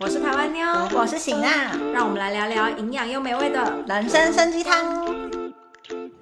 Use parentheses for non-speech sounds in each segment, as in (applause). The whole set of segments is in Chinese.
我是台湾妞，我是醒娜，让我们来聊聊营养又美味的人参参鸡汤。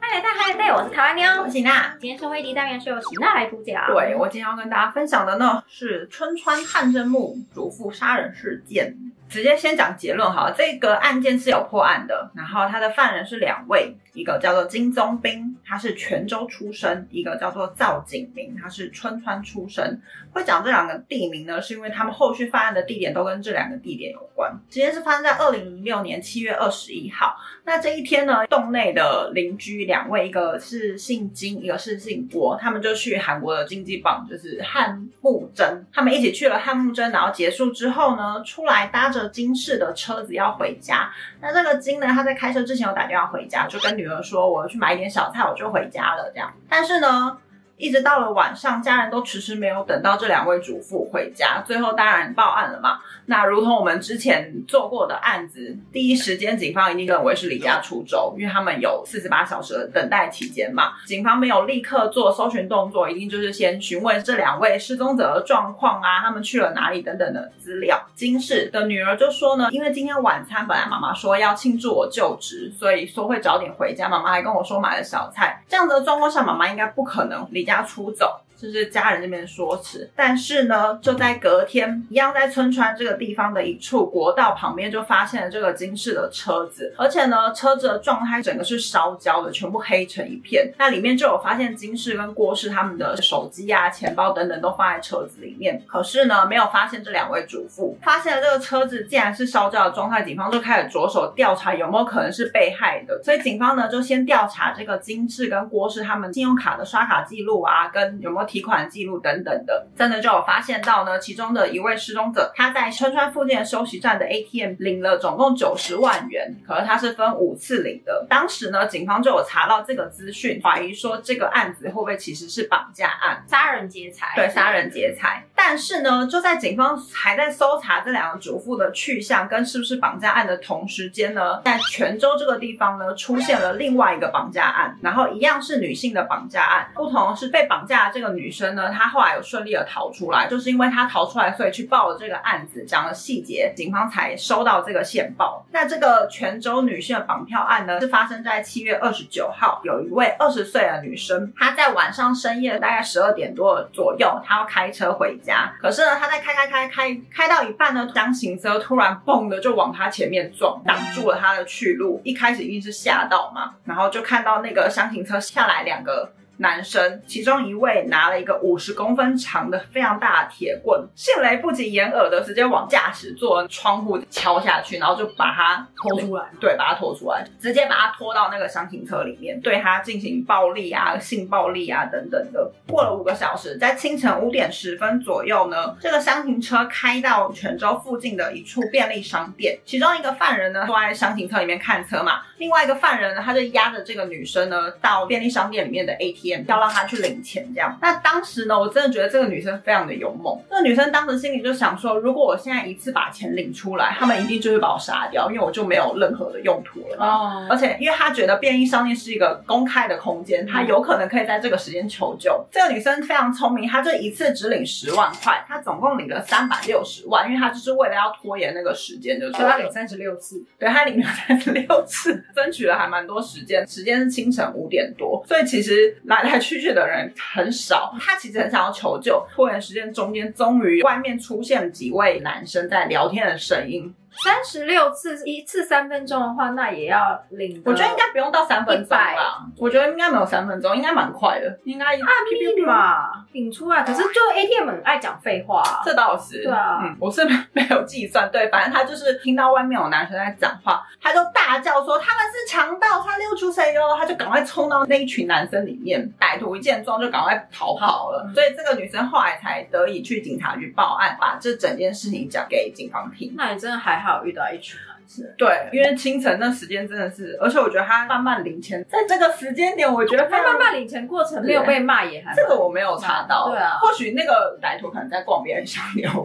嗨大嗨对，我是台湾妞，我是醒娜。今天社会第一单元是由喜娜来主讲。对，我今天要跟大家分享的呢是春川汉真木主妇杀人事件。直接先讲结论哈，这个案件是有破案的，然后他的犯人是两位，一个叫做金宗斌，他是泉州出生；一个叫做赵景明，他是春川出生。会讲这两个地名呢，是因为他们后续犯案的地点都跟这两个地点有关。今天是发生在二零零六年七月二十一号。那这一天呢，洞内的邻居两位，一个是姓金，一个是姓郭，他们就去韩国的经济榜，就是汉木真，他们一起去了汉木真，然后结束之后呢，出来搭着金氏的车子要回家。那这个金呢，他在开车之前有打电话回家，就跟女儿说：“我要去买一点小菜，我就回家了。”这样，但是呢。一直到了晚上，家人都迟迟没有等到这两位主妇回家，最后当然报案了嘛。那如同我们之前做过的案子，第一时间警方一定认为是离家出走，因为他们有四十八小时的等待期间嘛。警方没有立刻做搜寻动作，一定就是先询问这两位失踪者的状况啊，他们去了哪里等等的资料。金氏的女儿就说呢，因为今天晚餐本来妈妈说要庆祝我就职，所以说会早点回家。妈妈还跟我说买了小菜，这样子的状况下，妈妈应该不可能离家。家出走。就是家人那边说辞，但是呢，就在隔天，一样在村川这个地方的一处国道旁边，就发现了这个金氏的车子，而且呢，车子的状态整个是烧焦的，全部黑成一片。那里面就有发现金氏跟郭氏他们的手机啊、钱包等等都放在车子里面，可是呢，没有发现这两位主妇。发现了这个车子竟然是烧焦的状态，警方就开始着手调查有没有可能是被害的。所以警方呢，就先调查这个金氏跟郭氏他们信用卡的刷卡记录啊，跟有没有。提款记录等等的，真的就有发现到呢，其中的一位失踪者，他在春川附近的休息站的 ATM 领了总共九十万元，可是他是分五次领的。当时呢，警方就有查到这个资讯，怀疑说这个案子会不会其实是绑架案、杀人劫财？对，杀人劫财。但是呢，就在警方还在搜查这两个主妇的去向跟是不是绑架案的同时间呢，在泉州这个地方呢，出现了另外一个绑架案，然后一样是女性的绑架案，不同是被绑架的这个女。生呢，她后来有顺利的逃出来，就是因为她逃出来，所以去报了这个案子，讲了细节，警方才收到这个线报。那这个泉州女性的绑票案呢，是发生在七月二十九号，有一位二十岁的女生，她在晚上深夜大概十二点多左右，她要开车回家，可是呢，她在开开开开开到一半呢，箱型车突然嘣的就往她前面撞，挡住了她的去路。一开始一定是吓到嘛，然后就看到那个箱型车下来两个。男生其中一位拿了一个五十公分长的非常大的铁棍，迅雷不及掩耳的直接往驾驶座窗户敲下去，然后就把他拖出来，对，把他拖出来，直接把他拖到那个厢型车里面，对他进行暴力啊、性暴力啊等等的。过了五个小时，在清晨五点十分左右呢，这个厢型车开到泉州附近的一处便利商店，其中一个犯人呢坐在厢型车里面看车嘛，另外一个犯人呢他就压着这个女生呢到便利商店里面的 ATM。要让他去领钱，这样。那当时呢，我真的觉得这个女生非常的勇猛。那个女生当时心里就想说，如果我现在一次把钱领出来，他们一定就会把我杀掉，因为我就没有任何的用途了。哦。而且，因为她觉得便利商店是一个公开的空间，她有可能可以在这个时间求救。这个女生非常聪明，她就一次只领十万块，她总共领了三百六十万，因为她就是为了要拖延那个时间，就所以她领三十六次。对，她领了三十六次，(laughs) 争取了还蛮多时间。时间是清晨五点多，所以其实来。来去去的人很少，他其实很想要求救。拖延时间中间，终于外面出现了几位男生在聊天的声音。三十六次，一次三分钟的话，那也要领。我觉得应该不用到三分钟吧。我觉得应该没有三分钟，应该蛮快的。应该啊，屁屁吧，领出来。可是就 ATM 很爱讲废话，这倒是。对啊，我是没有计算。对，反正他就是听到外面有男生在讲话，他就大叫说他们是强盗，他溜出谁哟？他就赶快冲到那一群男生里面。歹徒一见状就赶快逃跑了。所以这个女生后来才得以去警察局报案，把这整件事情讲给警方听。那你真的还。还有遇到一群男生，对，因为清晨那时间真的是，而且我觉得他慢慢领钱，在这个时间点，我觉得他慢慢领钱过程没有被骂也还，这个我没有查到，对啊，或许那个歹徒可能在逛别人小店会，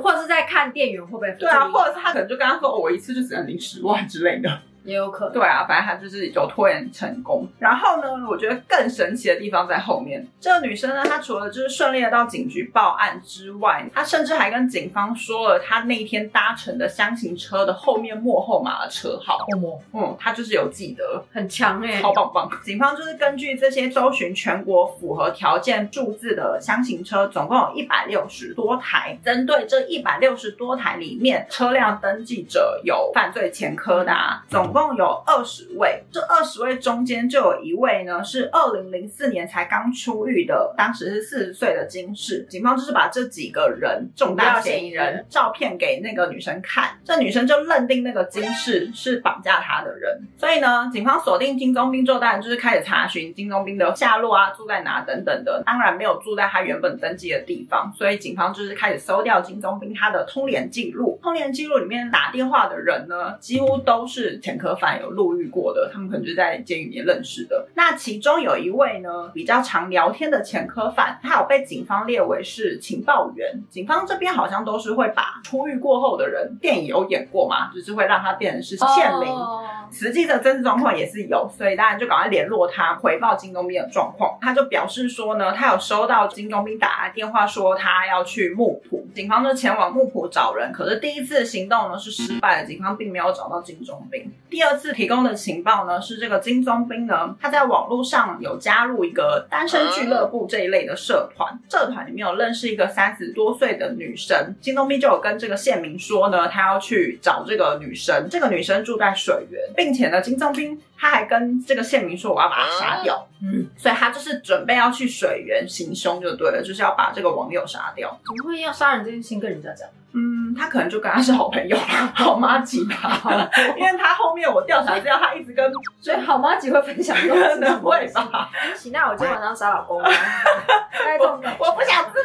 或者是在看店员会不会，对啊，或者是他可能就跟他说，我一次就只能领十万之类的。也有可能。对啊，反正他就是有拖延成功。然后呢，我觉得更神奇的地方在后面。这个女生呢，她除了就是顺利的到警局报案之外，她甚至还跟警方说了她那天搭乘的箱型车的后面幕后码的车号。哦，嗯，她就是有记得，很强哎、超棒棒！警方就是根据这些搜寻全国符合条件注字的箱型车，总共有一百六十多台。针对这一百六十多台里面，车辆登记者有犯罪前科的啊，总共有二十位。这二十位中间就有一位呢，是二零零四年才刚出狱的，当时是四十岁的金氏。警方就是把这几个人重大嫌疑人照片给那个女生看，这女生就认定那个金氏是绑架她的人。所以呢，警方锁定金宗斌作案，就是开始查询金宗斌的下落啊，住在哪等等的。当然没有住在他原本登记的地方，所以警方就是开始搜掉金宗斌他的通联记录。通联记录里面打电话的人呢，几乎都是前科犯，有入狱过的，他们可能就在监狱里面认识的。那其中有一位呢，比较常聊天的前科犯，他有被警方列为是情报员。警方这边好像都是会把出狱过后的人，电影有演过嘛，就是会让他变成是县民。哦实际的真实状况也是有，所以当然就赶快联络他，回报金东斌的状况。他就表示说呢，他有收到金东斌打来电话说他要去木浦，警方就前往木浦找人。可是第一次行动呢是失败的，警方并没有找到金钟斌。第二次提供的情报呢是这个金钟斌呢，他在网络上有加入一个单身俱乐部这一类的社团，社团里面有认识一个三十多岁的女生，金宗斌就有跟这个县民说呢，他要去找这个女生，这个女生住在水源，并且呢，金宗斌他还跟这个县民说我要把她杀掉，嗯，所以他就是准备要去水源行凶就对了，就是要把这个网友杀掉。怎么会要杀人这件事情跟人家讲？嗯，他可能就跟他是好朋友了，(laughs) 好妈吉吧，(laughs) 因为他后面我调查资料，他一直跟，所以好妈吉会分享这能会吧，(laughs) 行，那我今天晚上杀老公吗？大概这种感觉我不想知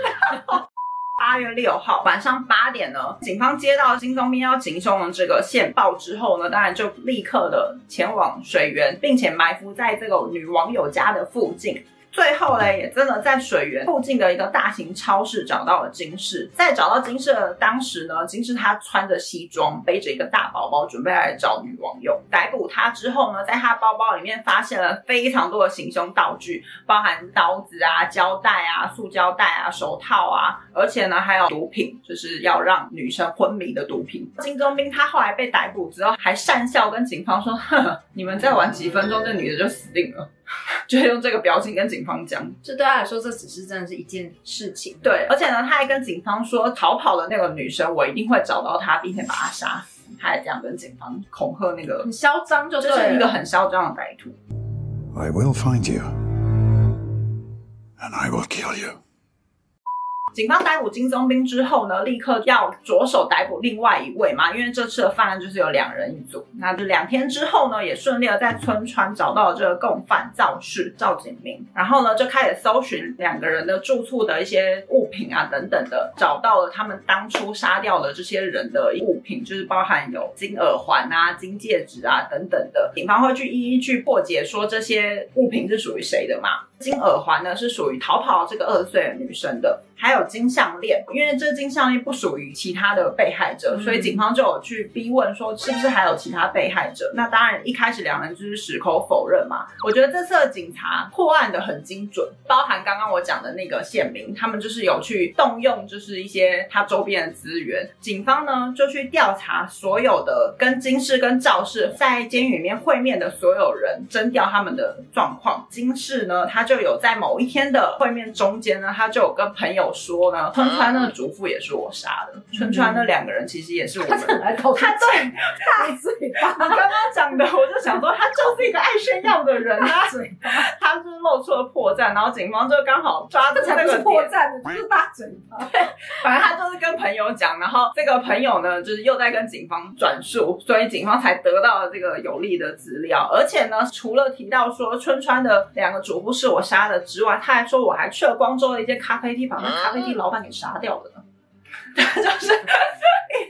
道。八月六号晚上八点呢，警方接到金钟斌要行凶的这个线报之后呢，当然就立刻的前往水源，并且埋伏在这个女网友家的附近。最后呢，也真的在水源附近的一个大型超市找到了金氏。在找到金氏的当时呢，金氏他穿着西装，背着一个大包包，准备来找女网友。逮捕他之后呢，在他包包里面发现了非常多的行凶道具，包含刀子啊、胶带啊、塑胶袋啊、手套啊，而且呢还有毒品，就是要让女生昏迷的毒品。金钟斌他后来被逮捕之后，还讪笑跟警方说：“呵呵，你们再玩几分钟，这女的就死定了。” (laughs) 就用这个表情跟警方讲。这对他来说，这只是真的是一件事情。对，而且呢，他还跟警方说，逃跑的那个女生，我一定会找到她，并且把她杀死。他还这样跟警方恐吓那个很，嚣张就就是一个很嚣张的歹徒。I will find you. And I will kill you. 警方逮捕金宗斌之后呢，立刻要着手逮捕另外一位嘛，因为这次的犯案就是有两人一组。那就两天之后呢，也顺利的在村川找到了这个共犯赵氏赵景明，然后呢就开始搜寻两个人的住处的一些物品啊等等的，找到了他们当初杀掉的这些人的物品，就是包含有金耳环啊、金戒指啊等等的。警方会去一一去破解，说这些物品是属于谁的嘛？金耳环呢是属于逃跑这个二十岁的女生的，还有金项链，因为这金项链不属于其他的被害者，嗯所以警方就有去逼问说是不是还有其他被害者。那当然一开始两人就是矢口否认嘛。我觉得这次的警察破案的很精准，包含刚刚我讲的那个县民，他们就是有去动用就是一些他周边的资源，警方呢就去调查所有的跟金氏跟赵氏在监狱里面会面的所有人，征调他们的状况。金氏呢，他就有在某一天的会面中间呢，他就有跟朋友说呢，春川那个主妇也是我杀的，春川那两个人其实也是我们。他对大嘴巴，你刚刚讲的，我就想说，他就是一个爱炫耀的人啊，嘴巴，他就是露出了破绽，然后警方就刚好抓住这才不是那个，破绽的，就是大嘴巴。对反正他就是跟朋友讲，然后这个朋友呢，就是又在跟警方转述，所以警方才得到了这个有利的资料。而且呢，除了提到说春川的两个主妇是我杀的之外，他还说我还去了光州的一间咖啡厅，把那咖啡厅老板给杀掉了呢。就是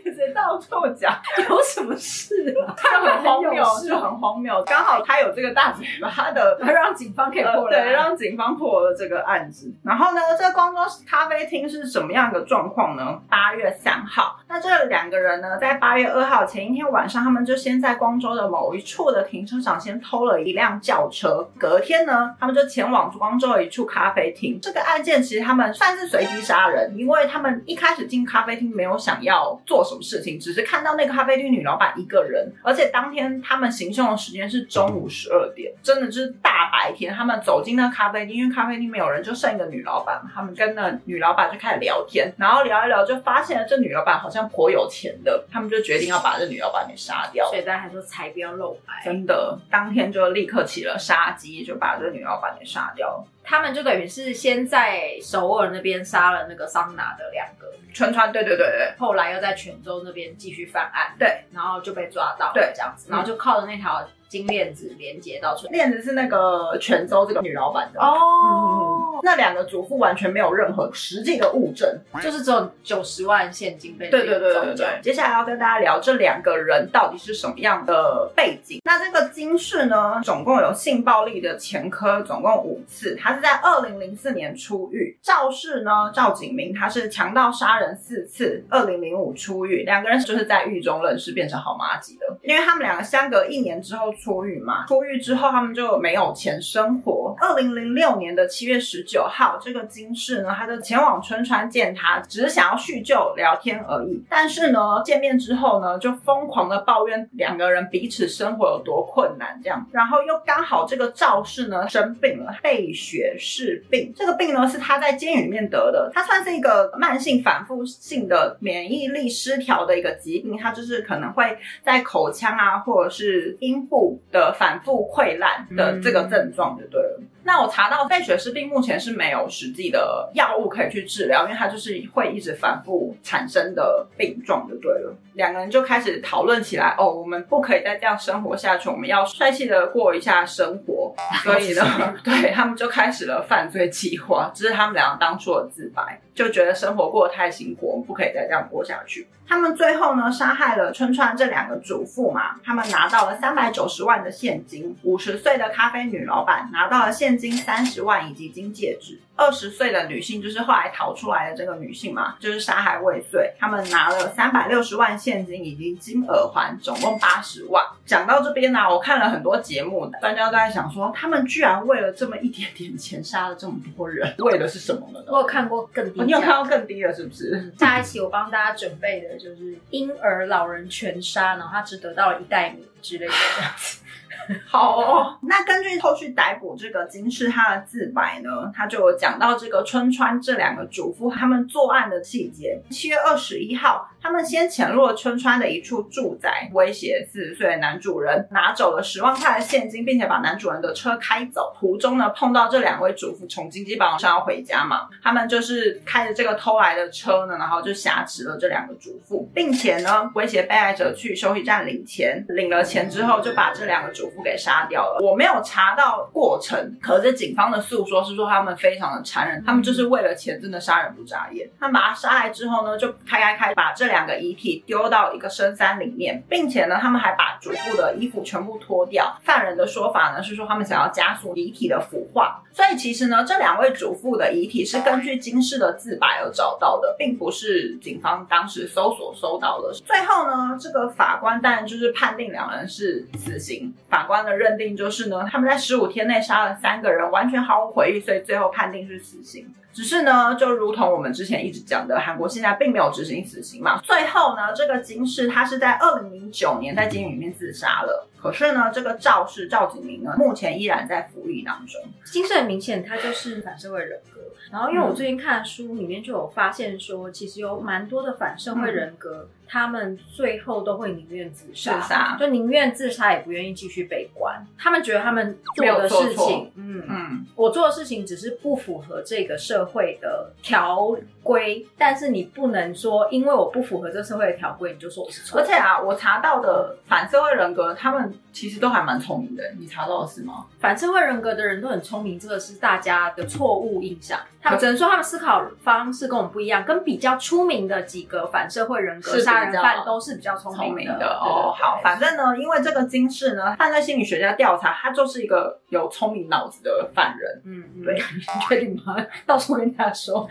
一直到处讲，有什么事啊？就很荒谬有，事就很荒谬。刚好他有这个大嘴巴的让警方可以破。对，让警方破了这个案子。然后呢，这个光州咖啡厅是什么样的状况呢？八月三号，那这两个人呢，在八月二号前一天晚上，他们就先在光州的某一处的停车场先偷了一辆轿车。隔天呢，他们就前往光州的一处咖啡厅。这个案件其实他们算是随机杀人，因为他们一开始进咖啡厅没有想要做什么事情，只是看到那个咖啡厅女老板一个人，而且当天他们行凶的时间是中午十二点，真的就是大白天。他们走进那咖啡厅，因为咖啡厅没有人，就剩一个女老板，他们跟那女老板就开始聊天，然后聊一聊就发现了这女老板好像颇有钱的，他们就决定要把这女老板给杀掉。所以大家还说才不要露白。真的，当天就立刻起了杀机，就把这女老板给杀掉了。他们就等于是先在首尔那边杀了那个桑拿的两个，春川，对对对对。后来又在泉州那边继续犯案，对，然后就被抓到，对。这样子，嗯。然后就靠着那条金链子连接到泉。链子是那个泉州这个女老板的。哦，那两个主妇完全没有任何实际的物证，就是只有九十万现金被对对对对对。接下来要跟大家聊这两个人到底是什么样的背景。那这个金氏呢，总共有性暴力的前科，总共五次。他是在二零零四年出狱。赵氏呢，赵景明他是强盗杀人四次，二零零五出狱。两个人就是在狱中认识，变成好妈鸡的。因为他们两个相隔一年之后出狱嘛，出狱之后他们就没有钱生活。二零零六年的七月十九号，这个金氏呢，他就前往春川见他，只是想要叙旧聊天而已。但是呢，见面之后呢，就疯狂的抱怨两个人彼此生活有多困难，这样。然后又刚好这个赵氏呢生病了，贝血氏病。这个病呢是他在监狱里面得的，它算是一个慢性反复性的免疫力失调的一个疾病，它就是可能会在口腔啊或者是阴部的反复溃烂的这个症状就对了。那我查到肺血氏病目前是没有实际的药物可以去治疗，因为它就是会一直反复产生的病状就对了。两个人就开始讨论起来，哦，我们不可以再这样生活下去，我们要帅气的过一下生活。所以呢，对他们就开始了犯罪计划，这是他们两个当初的自白，就觉得生活过得太辛苦，我们不可以再这样过下去。他们最后呢，杀害了春川这两个主妇嘛，他们拿到了三百九十万的现金，五十岁的咖啡女老板拿到了现金三十万以及金戒指。二十岁的女性就是后来逃出来的这个女性嘛，就是杀害未遂，他们拿了三百六十万现金以及金耳环，总共八十万。讲到这边呢、我看了很多节目，专家都在想说，他们居然为了这么一点点钱杀了这么多人，为的是什么呢？我有看过更低哦你有看到更低的是不是？下一期我帮大家准备的就是婴儿、老人全杀，然后他只得到了一袋米之类的这样子。(laughs) 好、哦，那根据后续逮捕这个金氏他的自白呢，他就讲到这个春川这两个主妇他们作案的细节。七月二十一号，他们先潜入了春川的一处住宅，威胁四十岁的男主人，拿走了十万块的现金，并且把男主人的车开走。途中呢，碰到这两位主妇从经济榜上要回家嘛，他们就是开着这个偷来的车呢，然后就挟持了这两个主妇，并且呢，威胁被害者去休息站领钱，领了钱之后就把这两个主妇给杀掉了。我没有查到过程，可是警方的诉说是说他们非常的残忍，他们就是为了钱真的杀人不眨眼。他们把他杀害之后呢，就开开开把这两个遗体丢到一个深山里面，并且呢，他们还把主妇的衣服全部脱掉。犯人的说法呢是说他们想要加速遗体的腐化，所以其实呢，这两位主妇的遗体是根据金氏的自白而找到的，并不是警方当时搜索搜到的。最后呢，这个法官当然就是判定两人是死刑。法官的认定就是呢，他们在十五天内杀了三个人，完全毫无悔意，所以最后判定是死刑。只是呢，就如同我们之前一直讲的，韩国现在并没有执行死刑嘛。最后呢，这个金氏他是在二零零九年在监狱里面自杀了。可是呢，这个赵氏赵景明呢，目前依然在服役当中。金氏很明显，他就是反社会人格。然后，因为我最近看书里面就有发现说，其实有蛮多的反社会人格，他们最后都会宁愿自杀，自杀就宁愿自杀也不愿意继续被关。他们觉得他们做的事情，嗯嗯，嗯，我做的事情只是不符合这个社会的调规，但是你不能说因为我不符合这社会的条规，你就说我是错。而且啊，我查到的反社会人格，他们其实都还蛮聪明的。你查到的是吗？反社会人格的人都很聪明，这个是大家的错误印象。他们只能说他们思考方式跟我们不一样，跟比较出名的几个反社会人格杀人犯都是比较聪聪明的哦。好，反正呢，因为这个金氏呢，犯罪心理学家调查，他就是一个有聪明脑子的犯人。嗯，嗯对，(laughs) 你确定吗？到时候跟大家说，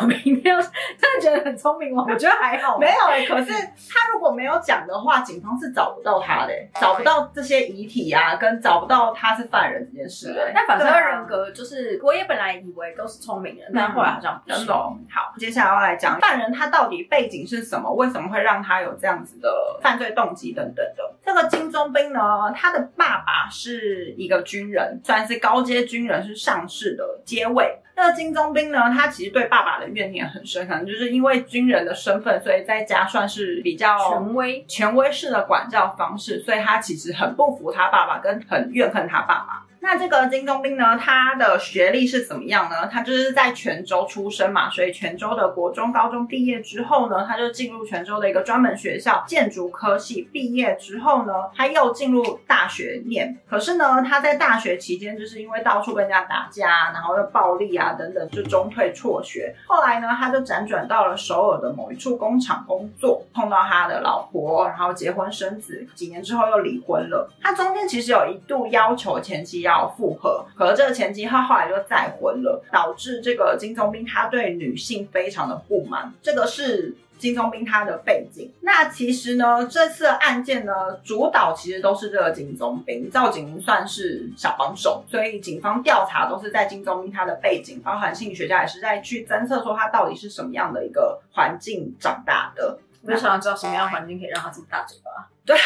我明天要是真的觉得很聪明吗？(laughs) 我觉得还好，没有哎、可是他如果没有讲的话，警方是找不到他的、欸找不到这些遗体啊，跟找不到他是犯人这件事、欸。但反社会对啊人格就是，我也本来以为都是聪明人，但后来好像不是。好，接下来要来讲犯人他到底背景是什么，为什么会让他有这样子的犯罪动机等等的。这个金钟兵呢，他的爸爸是一个军人，算是高阶军人，是上士的阶位。那个金宗斌呢，他其实对爸爸的怨念很深，可能就是因为军人的身份，所以在家算是比较权威，权威式的管教方式，所以他其实很不服他爸爸，跟很怨恨他爸爸。那这个金钟兵呢，他的学历是怎么样呢？他就是在泉州出生嘛，所以泉州的国中、高中毕业之后呢，他就进入泉州的一个专门学校建筑科系。毕业之后呢，他又进入大学念。可是呢，他在大学期间就是因为到处跟人家打架，然后又暴力啊等等，就中退辍学。后来呢，他就辗转到了首尔的某一处工厂工作，碰到他的老婆，然后结婚生子，几年之后又离婚了。他中间其实有一度要求前妻要复合，可是这个前妻他后来就再婚了，导致这个金宗兵他对女性非常的不满。这个是。金宗兵他的背景，那其实呢，这次的案件呢，主导其实都是这个金宗兵，赵景明算是小帮手，所以警方调查都是在金宗兵他的背景，包含心理学家也是在去侦测说他到底是什么样的一个环境长大的。我就想要知道什么样的环境可以让他这么大嘴巴。对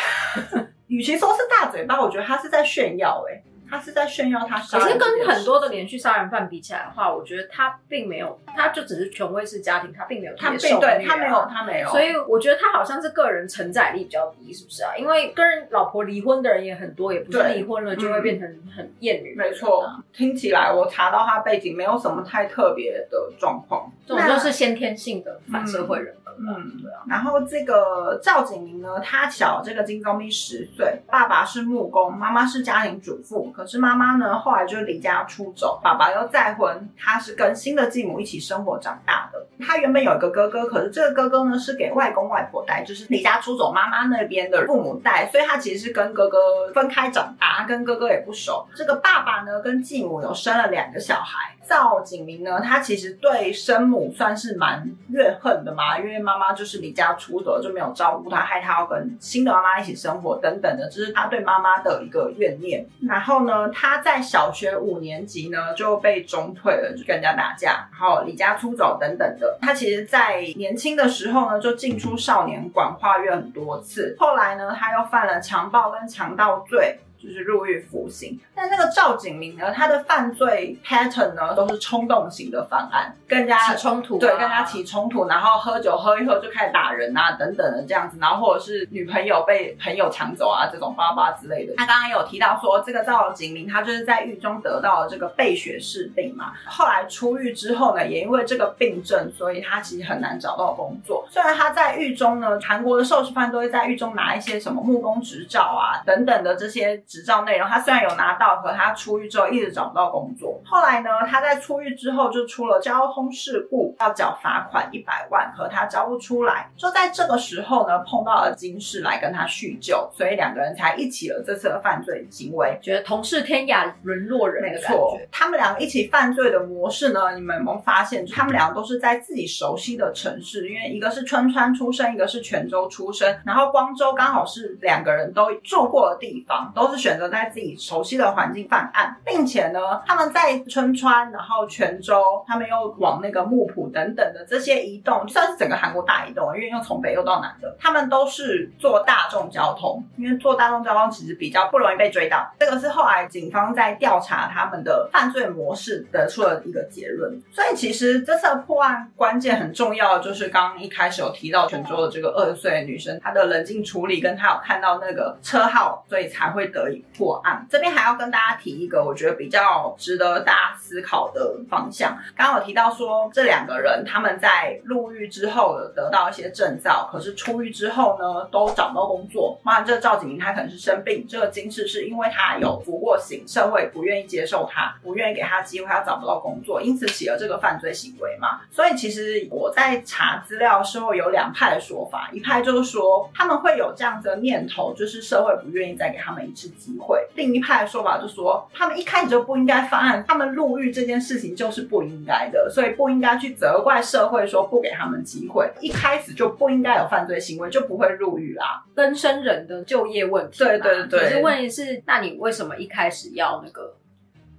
(laughs) 与其说是大嘴巴，我觉得他是在炫耀、欸，他是在炫耀他杀可是。跟很多的连续杀人犯比起来的话，我觉得他并没有，他就只是权威式家庭，他并没有他特别受啊并对他没有他没有，所以我觉得他好像是个人承载力比较低，是不是啊？因为跟人老婆离婚的人也很多，也不是离婚了就会变成很厌女、没错，听起来我查到他背景没有什么太特别的状况，这种就是先天性的反社会人格吧。嗯，对啊。然后这个赵景明呢，他小这个金宗斌十岁，爸爸是木工，妈妈是家庭主妇。可是妈妈呢，后来就离家出走，爸爸又再婚，他是跟新的继母一起生活长大的。他原本有一个哥哥，可是这个哥哥呢是给外公外婆带，就是离家出走妈妈那边的父母带，所以他其实是跟哥哥分开长大，跟哥哥也不熟。这个爸爸呢跟继母有生了两个小孩。赵景明呢，他其实对生母算是蛮怨恨的嘛，因为妈妈就是离家出走，就没有照顾他，害他要跟新的妈妈一起生活等等的，这是他对妈妈的一个怨念。然后呢，他在小学五年级呢就被中退了，就跟人家打架，然后离家出走等等的。他其实，在年轻的时候呢，就进出少年馆化院很多次，后来呢，他又犯了强暴跟强盗罪。就是入狱服刑，但那个赵景明呢，他的犯罪 pattern 呢都是冲动型的犯案，跟人家起冲突啊对，跟人家起冲突，然后喝酒喝一喝就开始打人啊，等等的这样子，然后或者是女朋友被朋友抢走啊，这种巴拉巴之类的。他刚刚有提到说，这个赵景明他就是在狱中得到了这个备血氏病嘛，后来出狱之后呢，也因为这个病症，所以他其实很难找到工作。虽然他在狱中呢，韩国的受刑犯都会在狱中拿一些什么木工执照啊等等的这些执照内容，他虽然有拿到，可他出狱之后一直找不到工作。后来呢，他在出狱之后就出了交通事故，要缴罚款一百万，可他交不出来。就在这个时候呢，碰到了金氏来跟他叙旧，所以两个人才一起了这次的犯罪行为。觉得同是天涯沦落人没错。，他们两个一起犯罪的模式呢，你们有没有发现？他们两个都是在自己熟悉的城市，因为一个是春川出生，一个是泉州出生，然后光州刚好是两个人都住过的地方，都是选择在自己熟悉的环境犯案，并且呢，他们在春川，然后泉州，他们又往那个木浦等等的这些移动，算是整个韩国大移动，因为又从北又到南的，他们都是坐大众交通，因为坐大众交通其实比较不容易被追到。这个是后来警方在调查他们的犯罪模式得出了一个结论。所以其实这次的破案关键很重要，就是刚刚一开始有提到泉州的这个二十岁的女生，她的冷静处理跟她有看到那个车号，所以才会得破案。这边还要跟大家提一个我觉得比较值得大家思考的方向。刚刚有提到说，这两个人他们在入狱之后得到一些证照，可是出狱之后呢，都找不到工作。那，这个赵景明他可能是生病，这个金氏是因为他有服过刑，社会不愿意接受他，不愿意给他机会，他找不到工作，因此起了这个犯罪行为嘛。所以其实我在查资料的时候有两派的说法，一派就是说他们会有这样子的念头，就是社会不愿意再给他们一次机会；另一派的说法就说他们一开始就不应该犯案，他们入狱这件事情就是不应该的，所以不应该去责怪社会说不给他们机会，一开始就不应该有犯罪行为，就不会入狱啦。更生人的就业问题，对对对。可是问题是，那你为什么一开始要那个？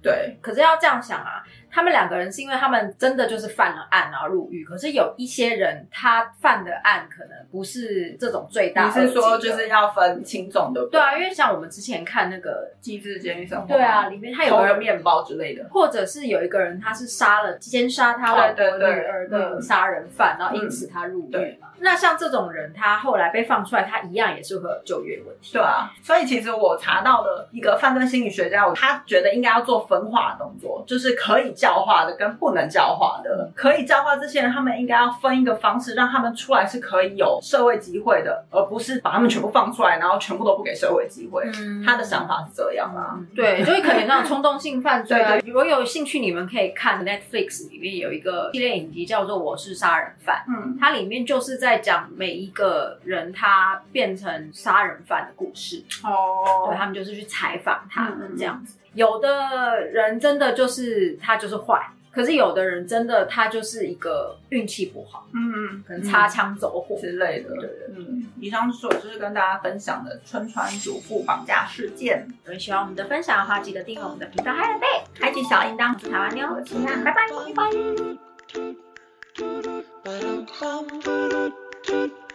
对，可是要这样想啊，他们两个人是因为他们真的就是犯了案然后入狱，可是有一些人他犯的案可能不是这种最大你是说就是要分轻重的？对啊，因为像我们之前看那个，机智监狱生活，对啊，，里面他有个人，面包之类的。或者是有一个人他是杀了奸杀他老婆对对对女儿的嗯杀人犯，然后因此他入狱对嘛。那像这种人，他后来被放出来，他一样也是会有就业问题。对啊，所以其实我查到的一个犯罪心理学家，他觉得应该要做分化的动作，就是可以教化的跟不能教化的。可以教化这些人，他们应该要分一个方式，让他们出来是可以有社会机会的，而不是把他们全部放出来，然后全部都不给社会机会。嗯他的想法是这样啊。对，(laughs) 就会可能那种冲动性犯罪啊。如果有兴趣，你们可以看 Netflix 里面有一个系列影集叫做《我是杀人犯》，嗯，它里面就是在讲每一个人他变成杀人犯的故事。哦对，他们就是去采访他们嗯这样子。有的人真的就是他就是坏可是有的人真的他就是一个运气不好嗯嗯可能擦枪走火之类的。嗯以上所就是跟大家分享的春川主妇绑架事件。如果喜欢我们的分享的话记得订阅我们的频道还有被海底小铃铛我是台湾妞拜拜。拜拜。